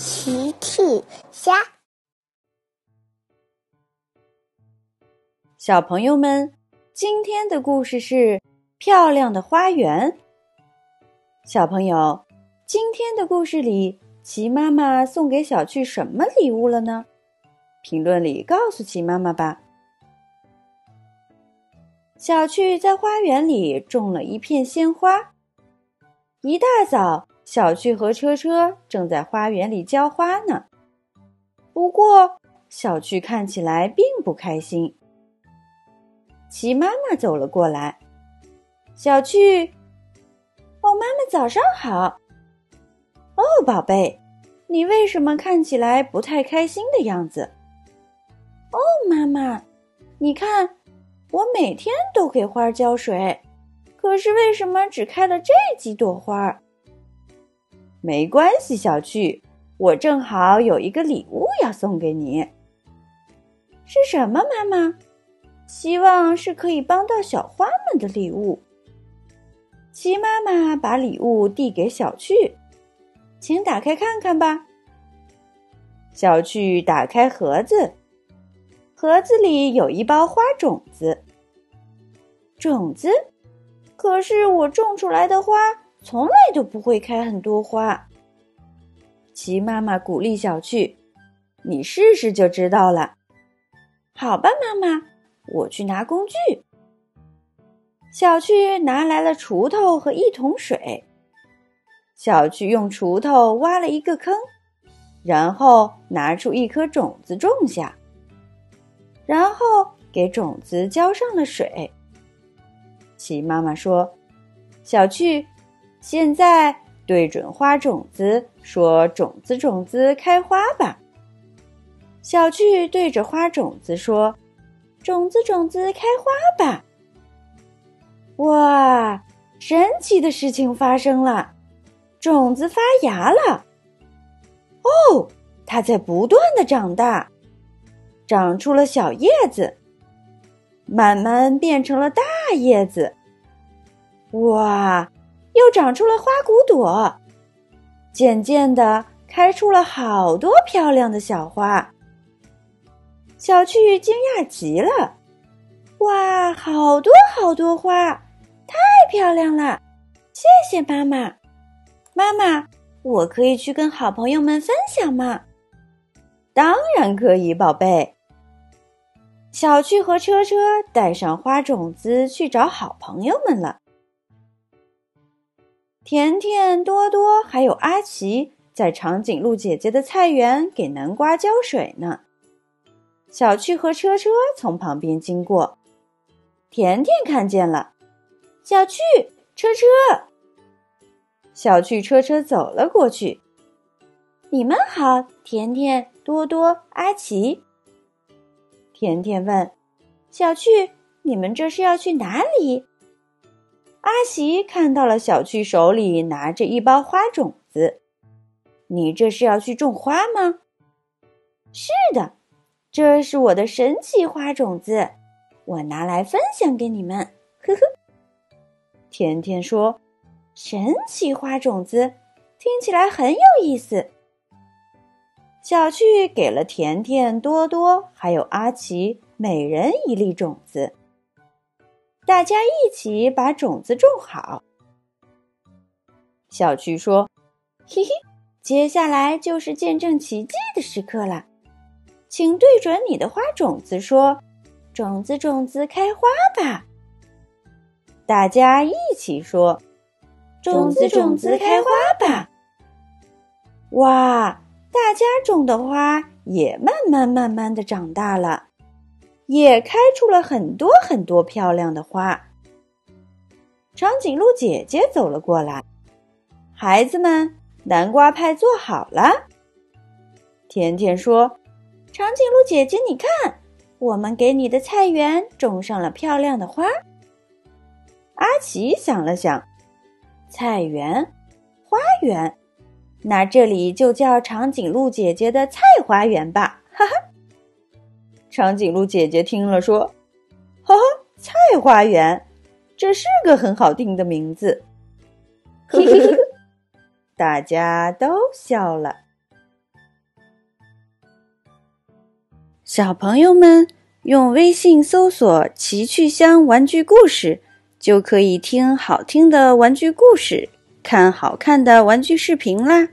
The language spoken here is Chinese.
奇趣虾，小朋友们，今天的故事是漂亮的花园。小朋友，今天的故事里，奇妈妈送给小趣什么礼物了呢？评论里告诉奇妈妈吧。小趣在花园里种了一片鲜花。一大早，小趣和车车正在花园里浇花呢。不过，小趣看起来并不开心。齐妈妈走了过来，小趣，哦，妈妈早上好。哦，宝贝，你为什么看起来不太开心的样子？哦，妈妈，你看。我每天都给花浇水，可是为什么只开了这几朵花？没关系，小趣，我正好有一个礼物要送给你。是什么，妈妈？希望是可以帮到小花们的礼物。鸡妈妈把礼物递给小趣，请打开看看吧。小趣打开盒子。盒子里有一包花种子，种子。可是我种出来的花从来都不会开很多花。齐妈妈鼓励小趣：“你试试就知道了。”好吧，妈妈，我去拿工具。小趣拿来了锄头和一桶水。小趣用锄头挖了一个坑，然后拿出一颗种子种下。然后给种子浇上了水。齐妈妈说：“小趣，现在对准花种子说‘种子，种子开花吧’。”小趣对着花种子说：“种子，种子开花吧。”哇，神奇的事情发生了，种子发芽了。哦，它在不断的长大。长出了小叶子，慢慢变成了大叶子。哇，又长出了花骨朵，渐渐的开出了好多漂亮的小花。小趣惊讶极了，哇，好多好多花，太漂亮了！谢谢妈妈，妈妈，我可以去跟好朋友们分享吗？当然可以，宝贝。小趣和车车带上花种子去找好朋友们了。甜甜、多多还有阿奇在长颈鹿姐姐的菜园给南瓜浇水呢。小趣和车车从旁边经过，甜甜看见了，小趣、车车。小趣、车车走了过去。你们好，甜甜、多多、阿奇。甜甜问：“小趣，你们这是要去哪里？”阿喜看到了小趣手里拿着一包花种子，“你这是要去种花吗？”“是的，这是我的神奇花种子，我拿来分享给你们。”呵呵。甜甜说：“神奇花种子听起来很有意思。”小趣给了甜甜、多多还有阿奇每人一粒种子，大家一起把种子种好。小趣说：“嘿嘿，接下来就是见证奇迹的时刻了，请对准你的花种子说：‘种子，种子开花吧！’大家一起说：‘种子，种子开花吧！’哇！”大家种的花也慢慢慢慢的长大了，也开出了很多很多漂亮的花。长颈鹿姐姐走了过来，孩子们，南瓜派做好了。甜甜说：“长颈鹿姐姐，你看，我们给你的菜园种上了漂亮的花。”阿奇想了想，菜园，花园。那这里就叫长颈鹿姐姐的菜花园吧，哈哈。长颈鹿姐姐听了说：“哈哈，菜花园，这是个很好听的名字。”嘿嘿嘿，大家都笑了。小朋友们用微信搜索“奇趣箱玩具故事”，就可以听好听的玩具故事，看好看的玩具视频啦。